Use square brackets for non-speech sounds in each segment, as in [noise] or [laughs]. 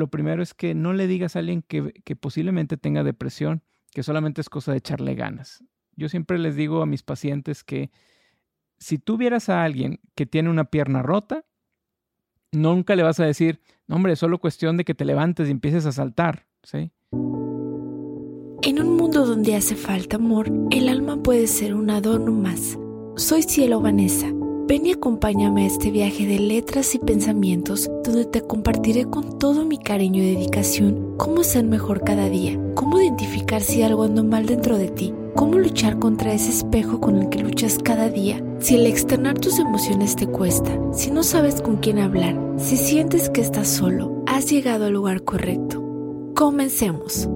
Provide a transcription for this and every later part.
lo primero es que no le digas a alguien que, posiblemente tenga depresión, que solamente es cosa de echarle ganas. Yo siempre les digo a mis pacientes que si tú vieras a alguien que tiene una pierna rota, nunca le vas a decir, no, hombre, es solo cuestión de que te levantes y empieces a saltar, ¿sí? En un mundo donde hace falta amor, el alma puede ser un adorno más. Soy Cielo Vanessa. Ven y acompáñame a este viaje de letras y pensamientos donde te compartiré con todo mi cariño y dedicación cómo ser mejor cada día, cómo identificar si algo anda mal dentro de ti, cómo luchar contra ese espejo con el que luchas cada día. Si el externar tus emociones te cuesta, si no sabes con quién hablar, si sientes que estás solo, has llegado al lugar correcto. Comencemos.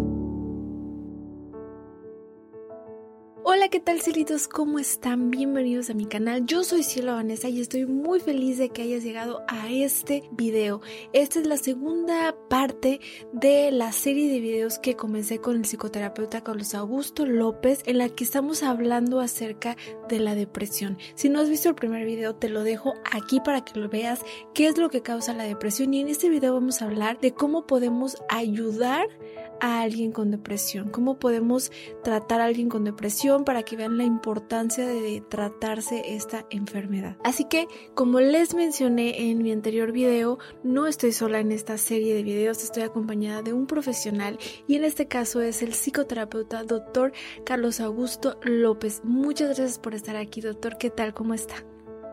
¿Qué tal cielitos? ¿Cómo están? Bienvenidos a mi canal. Yo soy Cielo Vanessa y estoy muy feliz de que hayas llegado a este video. Esta es la segunda parte de la serie de videos que comencé con el psicoterapeuta Carlos Augusto López en la que estamos hablando acerca de la depresión. Si no has visto el primer video, te lo dejo aquí para que lo veas, qué es lo que causa la depresión y en este video vamos a hablar de cómo podemos ayudar a alguien con depresión, cómo podemos tratar a alguien con depresión para que vean la importancia de tratarse esta enfermedad. Así que, como les mencioné en mi anterior video, no estoy sola en esta serie de videos, estoy acompañada de un profesional y en este caso es el psicoterapeuta doctor Carlos Augusto López. Muchas gracias por estar aquí, doctor. ¿Qué tal? ¿Cómo está?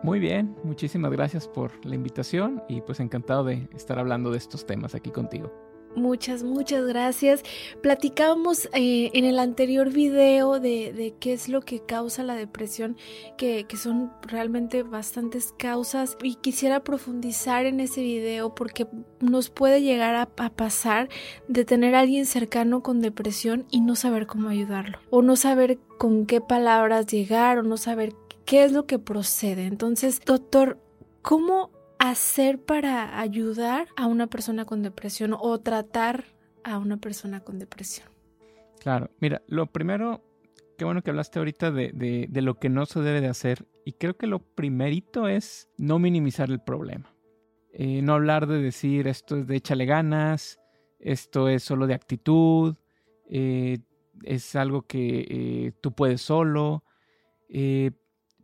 Muy bien, muchísimas gracias por la invitación y pues encantado de estar hablando de estos temas aquí contigo. Muchas, muchas gracias. Platicábamos eh, en el anterior video de, qué es lo que causa la depresión, que, son realmente bastantes causas y quisiera profundizar en ese video porque nos puede llegar a, a, pasar de tener a alguien cercano con depresión y no saber cómo ayudarlo o no saber con qué palabras llegar o no saber qué es lo que procede. Entonces, doctor, ¿cómo hacer para ayudar a una persona con depresión o tratar a una persona con depresión? Claro, mira, lo primero, qué bueno que hablaste ahorita de, lo que no se debe de hacer y creo que lo primerito es no minimizar el problema. Eh, no hablar de decir esto es de échale ganas, esto es solo de actitud, eh, es algo que eh, tú puedes solo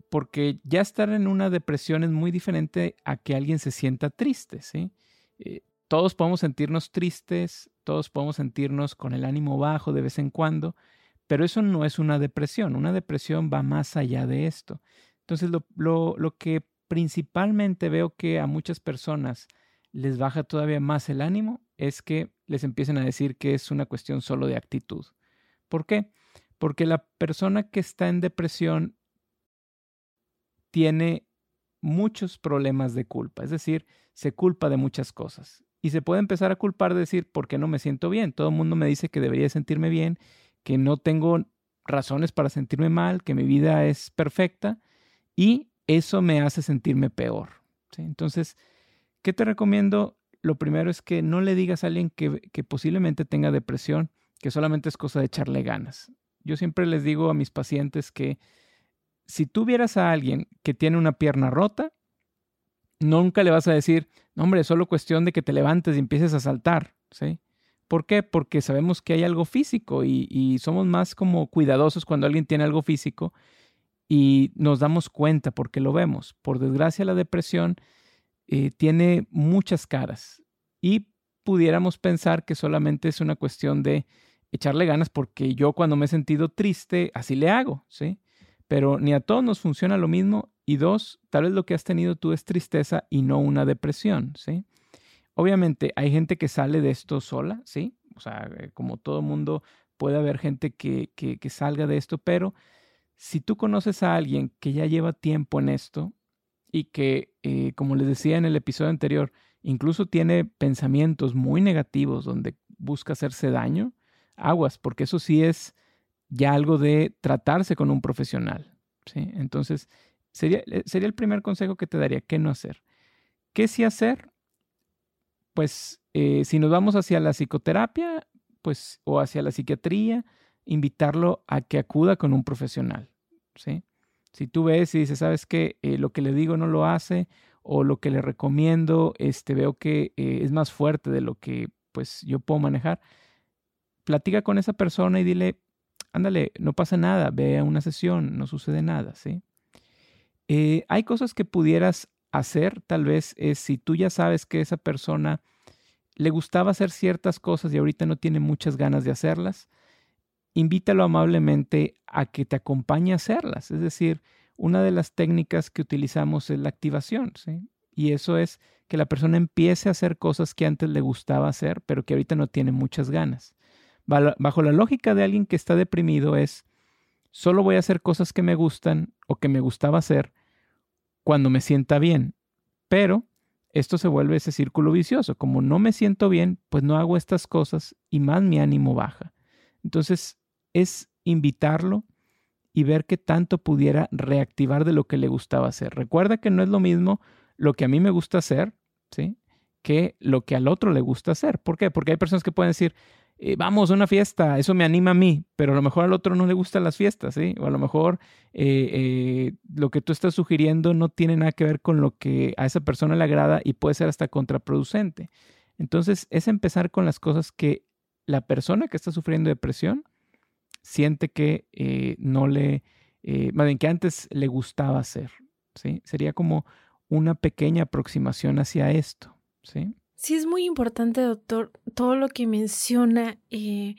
porque ya estar en una depresión es muy diferente a que alguien se sienta triste, ¿sí? Eh, todos podemos sentirnos tristes, todos podemos sentirnos con el ánimo bajo de vez en cuando, pero eso no es una depresión. Una depresión va más allá de esto. Entonces, lo, lo que principalmente veo que a muchas personas les baja todavía más el ánimo es que les empiecen a decir que es una cuestión solo de actitud. ¿Por qué? Porque la persona que está en depresión tiene muchos problemas de culpa, es decir, se culpa de muchas cosas. Y se puede empezar a culpar de decir, ¿por qué no me siento bien? Todo el mundo me dice que debería sentirme bien, que no tengo razones para sentirme mal, que mi vida es perfecta y eso me hace sentirme peor. Entonces, ¿qué te recomiendo? Lo primero es que no le digas a alguien que, que posiblemente tenga depresión, que solamente es cosa de echarle ganas. Yo siempre les digo a mis pacientes que si tú vieras a alguien que tiene una pierna rota, nunca le vas a decir, hombre, es solo cuestión de que te levantes y empieces a saltar, ¿sí? ¿Por qué? Porque sabemos que hay algo físico y, somos más como cuidadosos cuando alguien tiene algo físico y nos damos cuenta porque lo vemos. Por desgracia, la depresión eh, tiene muchas caras y pudiéramos pensar que solamente es una cuestión de echarle ganas porque yo cuando me he sentido triste, así le hago, ¿sí? Pero ni a todos nos funciona lo mismo. Y dos, tal vez lo que has tenido tú es tristeza y no una depresión, ¿sí? Obviamente hay gente que sale de esto sola, ¿sí? O sea, eh, como todo mundo, puede haber gente que, que, salga de esto, pero si tú conoces a alguien que ya lleva tiempo en esto y que, eh, como les decía en el episodio anterior, incluso tiene pensamientos muy negativos donde busca hacerse daño, aguas, porque eso sí es ya algo de tratarse con un profesional. ¿sí? Entonces, sería, eh, sería el primer consejo que te daría, ¿qué no hacer? ¿Qué sí hacer? Pues eh, si nos vamos hacia la psicoterapia, pues, o hacia la psiquiatría, invitarlo a que acuda con un profesional. ¿sí? Si tú ves y dices, ¿sabes qué? Eh, lo que le digo no lo hace, o lo que le recomiendo, este, veo que es más fuerte de lo que pues yo puedo manejar. Platica con esa persona y dile, ándale, no pasa nada, ve una sesión, no sucede nada, ¿sí? Eh, hay cosas que pudieras hacer, tal vez es si tú ya sabes que esa persona le gustaba hacer ciertas cosas y ahorita no tiene muchas ganas de hacerlas, invítalo amablemente a que te acompañe a hacerlas. Es decir, una de las técnicas que utilizamos es la activación, ¿sí? Y eso es que la persona empiece a hacer cosas que antes le gustaba hacer, pero que ahorita no tiene muchas ganas. Bajo la lógica de alguien que está deprimido es, solo voy a hacer cosas que me gustan o que me gustaba hacer cuando me sienta bien. Pero esto se vuelve ese círculo vicioso. Como no me siento bien, pues no hago estas cosas y más mi ánimo baja. Entonces es invitarlo y ver qué tanto pudiera reactivar de lo que le gustaba hacer. Recuerda que no es lo mismo lo que a mí me gusta hacer, ¿sí? Que lo que al otro le gusta hacer. ¿Por qué? Porque hay personas que pueden decir, eh, vamos a una fiesta, eso me anima a mí, pero a lo mejor al otro no le gustan las fiestas, ¿sí? O a lo mejor eh, eh, lo que tú estás sugiriendo no tiene nada que ver con lo que a esa persona le agrada y puede ser hasta contraproducente. Entonces, es empezar con las cosas que la persona que está sufriendo depresión siente que no le, más bien que antes le gustaba hacer, ¿sí? Sería como una pequeña aproximación hacia esto, ¿sí? Sí, es muy importante, doctor, todo lo que menciona. Eh,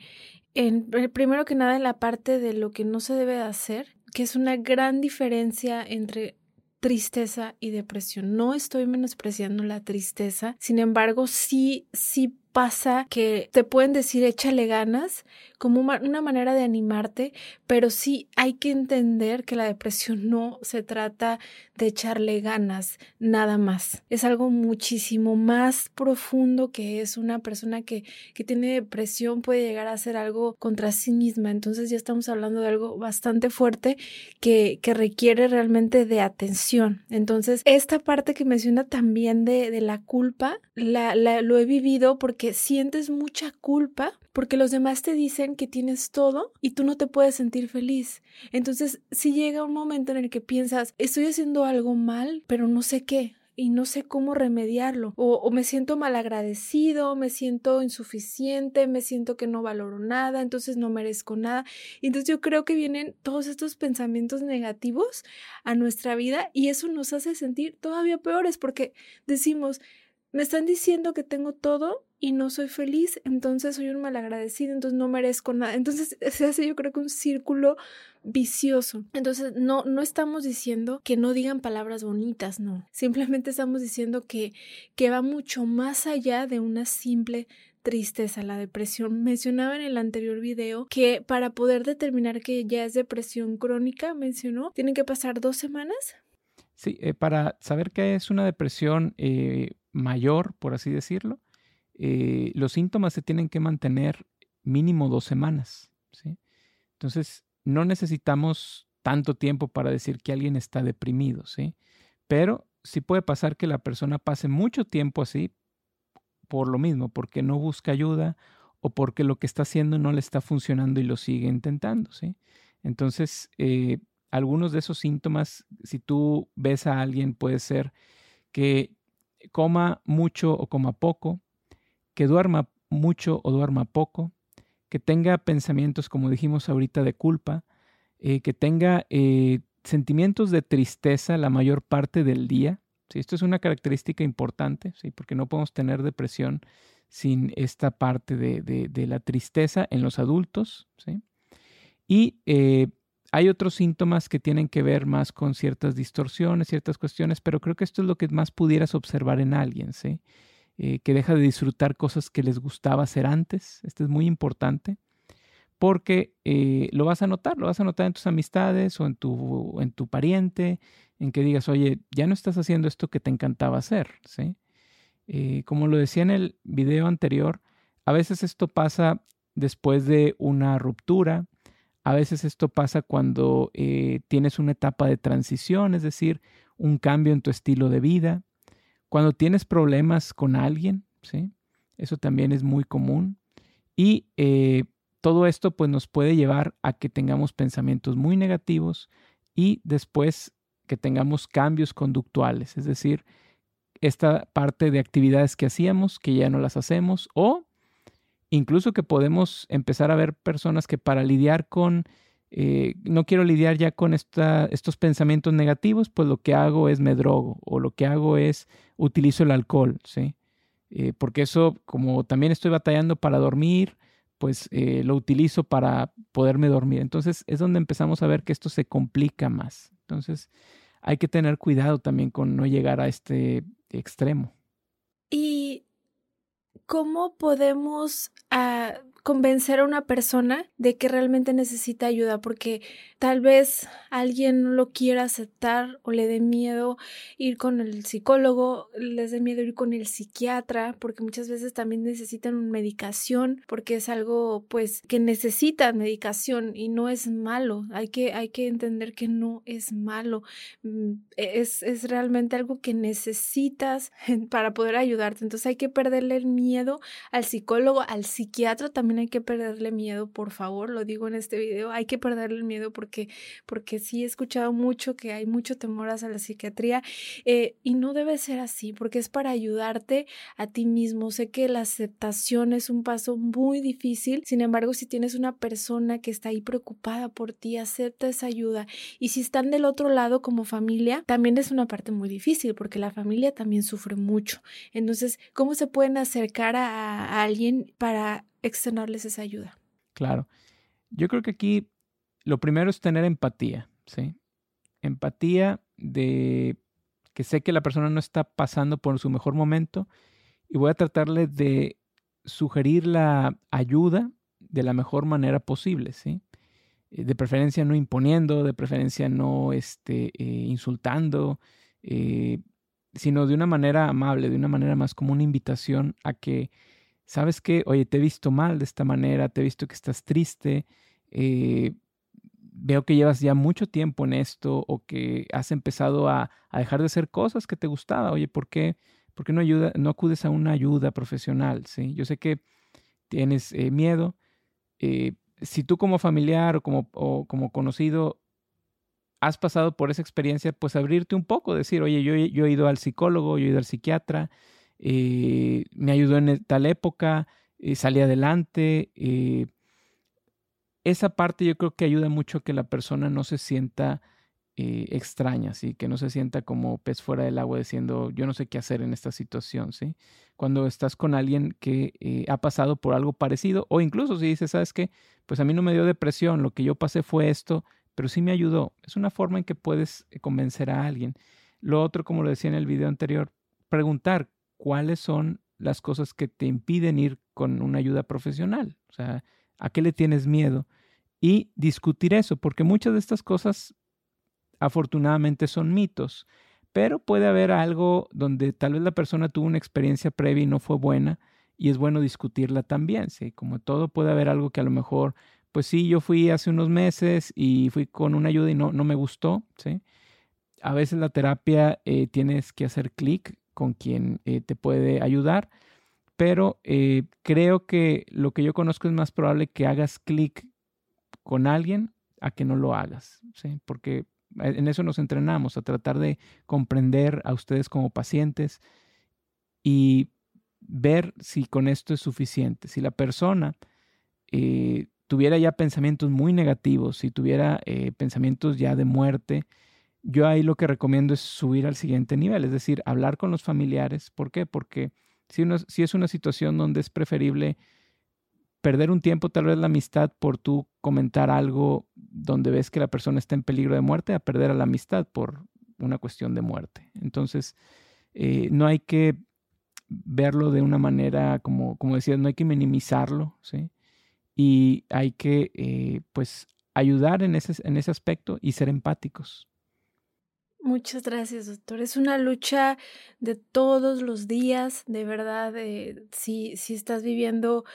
en, primero que nada, en la parte de lo que no se debe hacer, que es una gran diferencia entre tristeza y depresión. No estoy menospreciando la tristeza, sin embargo, sí, sí pasa que te pueden decir échale ganas como una manera de animarte, pero sí hay que entender que la depresión no se trata de echarle ganas, nada más. Es algo muchísimo más profundo que es una persona que, que tiene depresión puede llegar a hacer algo contra sí misma. Entonces ya estamos hablando de algo bastante fuerte que, que requiere realmente de atención. Entonces, esta parte que menciona también de, de la culpa, la, la, lo he vivido porque sientes mucha culpa porque los demás te dicen que tienes todo y tú no te puedes sentir feliz. Entonces, si llega un momento en el que piensas, estoy haciendo algo mal, pero no sé qué, y no sé cómo remediarlo. O, me siento mal agradecido, me siento insuficiente, me siento que no valoro nada, entonces no merezco nada. Entonces yo creo que vienen todos estos pensamientos negativos a nuestra vida y eso nos hace sentir todavía peores porque decimos, me están diciendo que tengo todo y no soy feliz, entonces soy un malagradecido, entonces no merezco nada. Entonces [laughs] se hace yo creo que un círculo vicioso. Entonces no no estamos diciendo que no digan palabras bonitas, no. Simplemente estamos diciendo que que va mucho más allá de una simple tristeza, la depresión. Mencionaba en el anterior video que para poder determinar que ya es depresión crónica, mencionó, tienen que pasar dos semanas. Sí, eh, para saber que es una depresión eh, mayor, por así decirlo, eh, los síntomas se tienen que mantener mínimo dos semanas. ¿sí? Entonces, no necesitamos tanto tiempo para decir que alguien está deprimido, ¿sí? Pero sí puede pasar que la persona pase mucho tiempo así por lo mismo, porque no busca ayuda o porque lo que está haciendo no le está funcionando y lo sigue intentando, ¿sí? Entonces, eh, algunos de esos síntomas, si tú ves a alguien, puede ser que coma mucho o coma poco, que duerma mucho o duerma poco, que tenga pensamientos, como dijimos ahorita, de culpa, eh, que tenga eh, sentimientos de tristeza la mayor parte del día. ¿sí? Esto es una característica importante, ¿sí? porque no podemos tener depresión sin esta parte de, la tristeza en los adultos. ¿sí? Y eh, hay otros síntomas que tienen que ver más con ciertas distorsiones, ciertas cuestiones, pero creo que esto es lo que más pudieras observar en alguien, ¿sí? Eh, que deja de disfrutar cosas que les gustaba hacer antes. Esto es muy importante porque eh, lo vas a notar, lo vas a notar en tus amistades o en tu, en tu pariente, en que digas, oye, ya no estás haciendo esto que te encantaba hacer. ¿sí? Eh, como lo decía en el video anterior, a veces esto pasa después de una ruptura, a veces esto pasa cuando tienes una etapa de transición, es decir, un cambio en tu estilo de vida. Cuando tienes problemas con alguien, ¿sí? Eso también es muy común. Y eh, todo esto pues nos puede llevar a que tengamos pensamientos muy negativos y después que tengamos cambios conductuales, es decir, esta parte de actividades que hacíamos que ya no las hacemos o incluso que podemos empezar a ver personas que para lidiar con, eh, no quiero lidiar ya con esta, estos pensamientos negativos, pues lo que hago es me drogo o lo que hago es utilizo el alcohol, ¿sí? Eh, porque eso, como también estoy batallando para dormir, pues eh, lo utilizo para poderme dormir. Entonces es donde empezamos a ver que esto se complica más. Entonces hay que tener cuidado también con no llegar a este extremo. ¿Y cómo podemos ah, convencer a una persona de que realmente necesita ayuda? Porque tal vez alguien no lo quiera aceptar o le dé miedo ir con el psicólogo, les dé miedo ir con el psiquiatra, porque muchas veces también necesitan medicación, porque es algo pues que necesitan medicación y no es malo. Hay que, hay que entender que no es malo. Mm, es, es realmente algo que necesitas [laughs] para poder ayudarte. Entonces hay que perderle el miedo al psicólogo, al psiquiatra también hay que perderle miedo, por favor, lo digo en este video, hay que perderle el miedo porque porque, sí he escuchado mucho que hay mucho temor hacia la psiquiatría eh, y no debe ser así, porque es para ayudarte a ti mismo. Sé que la aceptación es un paso muy difícil, sin embargo, si tienes una persona que está ahí preocupada por ti, acepta esa ayuda. Y si están del otro lado como familia, también es una parte muy difícil, porque la familia también sufre mucho. Entonces, ¿cómo se pueden acercar a, alguien para externarles esa ayuda? Claro. Yo creo que aquí lo primero es tener empatía, ¿sí? Empatía de que sé que la persona no está pasando por su mejor momento y voy a tratarle de sugerir la ayuda de la mejor manera posible, ¿sí? Eh, de preferencia no imponiendo, de preferencia no este, eh, insultando, eh, sino de una manera amable, de una manera más como una invitación a que, ¿sabes qué? Oye, te he visto mal de esta manera, te he visto que estás triste, veo que llevas ya mucho tiempo en esto o que has empezado a, dejar de hacer cosas que te gustaba. Oye, ¿por qué, por qué no, ayuda, no acudes a una ayuda profesional? ¿sí? Yo sé que tienes eh, miedo. Eh, si tú como familiar o como, como conocido has pasado por esa experiencia, pues abrirte un poco, decir, oye, yo, yo he ido al psicólogo, yo he ido al psiquiatra, eh, me ayudó en tal época, salí adelante esa parte yo creo que ayuda mucho a que la persona no se sienta eh, extraña, ¿sí? que no se sienta como pez fuera del agua diciendo yo no sé qué hacer en esta situación. ¿sí? Cuando estás con alguien que eh, ha pasado por algo parecido o incluso si dices, ¿sabes qué? Pues a mí no me dio depresión, lo que yo pasé fue esto, pero sí me ayudó. Es una forma en que puedes eh, convencer a alguien. Lo otro, como lo decía en el video anterior, preguntar cuáles son las cosas que te impiden ir con una ayuda profesional. O sea, ¿a qué le tienes miedo? y discutir eso, porque muchas de estas cosas afortunadamente son mitos, pero puede haber algo donde tal vez la persona tuvo una experiencia previa y no fue buena y es bueno discutirla también, ¿sí? Como todo puede haber algo que a lo mejor, pues sí, yo fui hace unos meses y fui con una ayuda y no, no me gustó, ¿sí? A veces la terapia eh, tienes que hacer clic con quien eh, te puede ayudar, pero eh, creo que lo que yo conozco es más probable que hagas clic con alguien a que no lo hagas, ¿sí? porque en eso nos entrenamos, a tratar de comprender a ustedes como pacientes y ver si con esto es suficiente. Si la persona eh, tuviera ya pensamientos muy negativos, si tuviera eh, pensamientos ya de muerte, yo ahí lo que recomiendo es subir al siguiente nivel, es decir, hablar con los familiares. ¿Por qué? Porque si, si es una situación donde es preferible perder un tiempo, tal vez la amistad por tú comentar algo donde ves que la persona está en peligro de muerte, a perder a la amistad por una cuestión de muerte. Entonces, eh, no hay que verlo de una manera, como, como decías, no hay que minimizarlo, ¿sí? Y hay que, eh, pues, ayudar en ese, en ese aspecto y ser empáticos. Muchas gracias, doctor. Es una lucha de todos los días, de verdad. si, si estás viviendo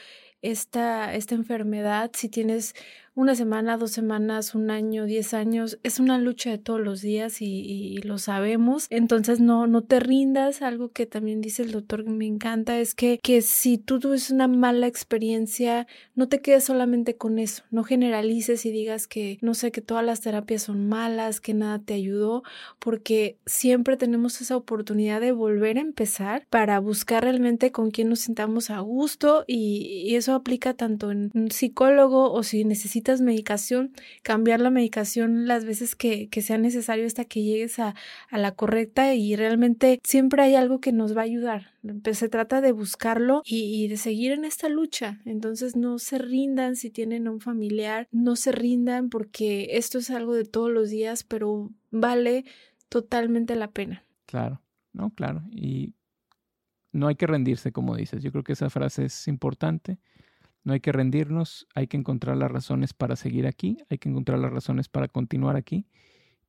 esta, esta enfermedad, si tienes una semana, dos semanas, un año, diez años, es una lucha de todos los días y, lo sabemos. Entonces no, no te rindas. Algo que también dice el doctor que me encanta es que, que si tú tuviste una mala experiencia, no te quedes solamente con eso. No generalices y digas que, no sé, que todas las terapias son malas, que nada te ayudó, porque siempre tenemos esa oportunidad de volver a empezar para buscar realmente con quién nos sintamos a gusto y, y eso aplica tanto en un psicólogo o si necesitas medicación, cambiar la medicación las veces que, sea necesario hasta que llegues a, la correcta y realmente siempre hay algo que nos va a ayudar. Pues se trata de buscarlo y, de seguir en esta lucha. Entonces no se rindan si tienen un familiar, no se rindan porque esto es algo de todos los días, pero vale totalmente la pena. Claro, no, claro. Y no hay que rendirse, como dices. Yo creo que esa frase es importante. No hay que rendirnos, hay que encontrar las razones para seguir aquí, hay que encontrar las razones para continuar aquí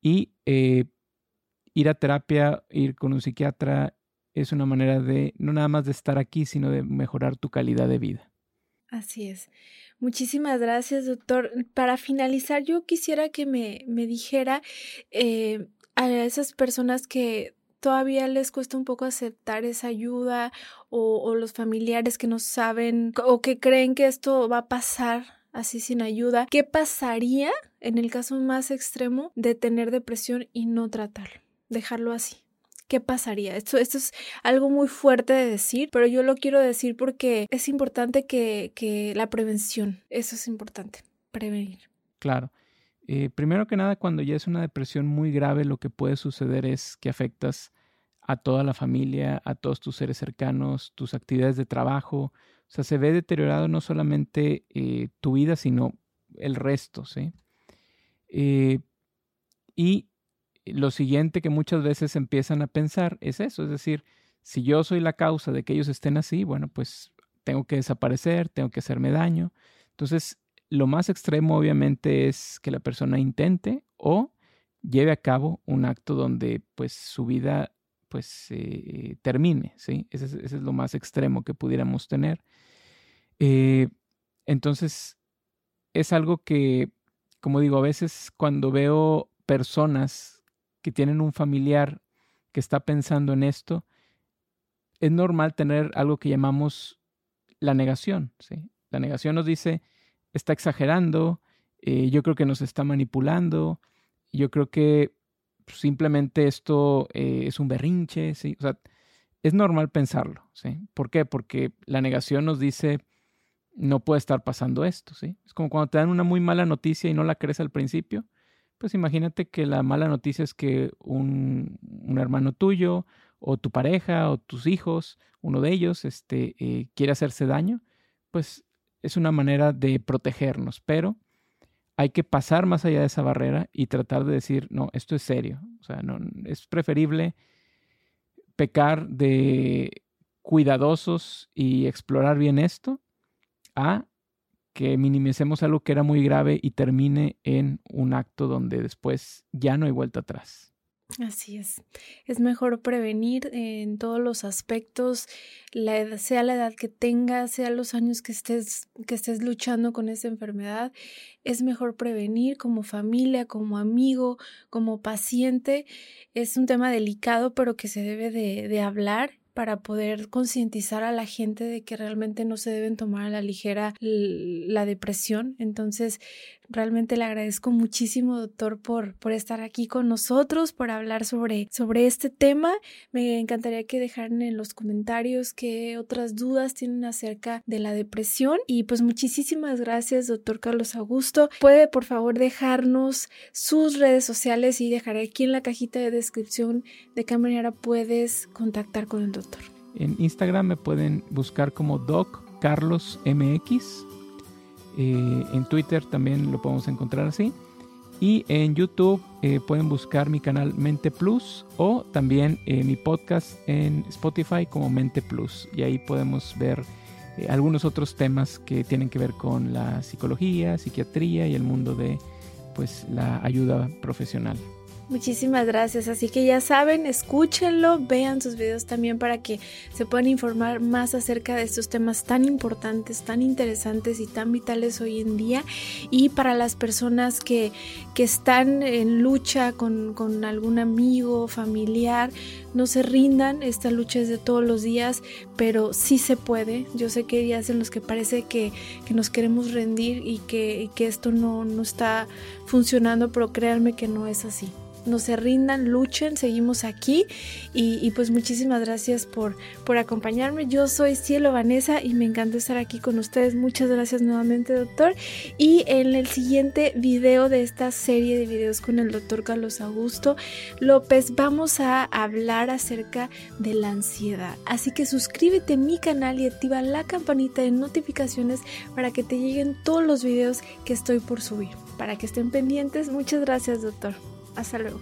y eh, ir a terapia, ir con un psiquiatra es una manera de no nada más de estar aquí, sino de mejorar tu calidad de vida. Así es. Muchísimas gracias, doctor. Para finalizar, yo quisiera que me, me dijera eh, a esas personas que todavía les cuesta un poco aceptar esa ayuda o, los familiares que no saben o que creen que esto va a pasar así sin ayuda, ¿qué pasaría en el caso más extremo de tener depresión y no tratarlo? Dejarlo así. ¿Qué pasaría? Esto, es algo muy fuerte de decir, pero yo lo quiero decir porque es importante que, que la prevención, eso es importante, prevenir. Claro. Eh, primero que nada, cuando ya es una depresión muy grave, lo que puede suceder es que afectas a toda la familia, a todos tus seres cercanos, tus actividades de trabajo. O sea, se ve deteriorado no solamente eh, tu vida, sino el resto, ¿sí? Eh, y lo siguiente que muchas veces empiezan a pensar es eso, es decir, si yo soy la causa de que ellos estén así, bueno, pues tengo que desaparecer, tengo que hacerme daño. Entonces, lo más extremo obviamente es que la persona intente o lleve a cabo un acto donde pues su vida pues eh, termine, ¿sí? Ese es, lo más extremo que pudiéramos tener. Eh, entonces, es algo que, como digo, a veces cuando veo personas que tienen un familiar que está pensando en esto, es normal tener algo que llamamos la negación, ¿sí? La negación nos dice, está exagerando, eh, yo creo que nos está manipulando, yo creo que simplemente esto eh, es un berrinche, ¿sí? Es normal pensarlo, ¿sí? ¿Por qué? Porque la negación nos dice, no puede estar pasando esto, ¿sí? Es como cuando te dan una muy mala noticia y no la crees al principio, pues imagínate que la mala noticia es que un, hermano tuyo o tu pareja o tus hijos, uno de ellos, este, eh, quiere hacerse daño, pues es una manera de protegernos, pero hay que pasar más allá de esa barrera y tratar de decir, no, esto es serio. O sea, no, es preferible pecar de cuidadosos y explorar bien esto a que minimicemos algo que era muy grave y termine en un acto donde después ya no hay vuelta atrás. Así es. Es mejor prevenir en todos los aspectos, la sea la edad que tengas, sea los años que estés, que estés luchando con esa enfermedad. Es mejor prevenir como familia, como amigo, como paciente. Es un tema delicado, pero que se debe de, de hablar para poder concientizar a la gente de que realmente no se deben tomar a la ligera la depresión. Entonces, realmente le agradezco muchísimo, doctor, por, por estar aquí con nosotros, por hablar sobre, sobre este tema. Me encantaría que dejaran en los comentarios qué otras dudas tienen acerca de la depresión. Y pues muchísimas gracias, doctor Carlos Augusto. Puede, por favor, dejarnos sus redes sociales y dejaré aquí en la cajita de descripción de qué manera puedes contactar con el doctor. En Instagram me pueden buscar como Doc Carlos MX. Eh, en Twitter también lo podemos encontrar así. Y en YouTube eh, pueden buscar mi canal Mente Plus o también eh, mi podcast en Spotify como Mente Plus. Y ahí podemos ver algunos otros temas que tienen que ver con la psicología, psiquiatría y el mundo de pues, la ayuda profesional. Muchísimas gracias. Así que ya saben, escúchenlo, vean sus videos también para que se puedan informar más acerca de estos temas tan importantes, tan interesantes y tan vitales hoy en día. Y para las personas que, que están en lucha con, con algún amigo, familiar, no se rindan. Esta lucha es de todos los días, pero sí se puede. Yo sé que hay días en los que parece que, que nos queremos rendir y que, que esto no, no está funcionando, pero créanme que no es así no se rindan, luchen, seguimos aquí y, pues muchísimas gracias por, por acompañarme. Yo soy Cielo Vanessa y me encanta estar aquí con ustedes. Muchas gracias nuevamente, doctor. Y en el siguiente video de esta serie de videos con el doctor Carlos Augusto López vamos a hablar acerca de la ansiedad. Así que suscríbete a mi canal y activa la campanita de notificaciones para que te lleguen todos los videos que estoy por subir. Para que estén pendientes. Muchas gracias, doctor. Hasta luego.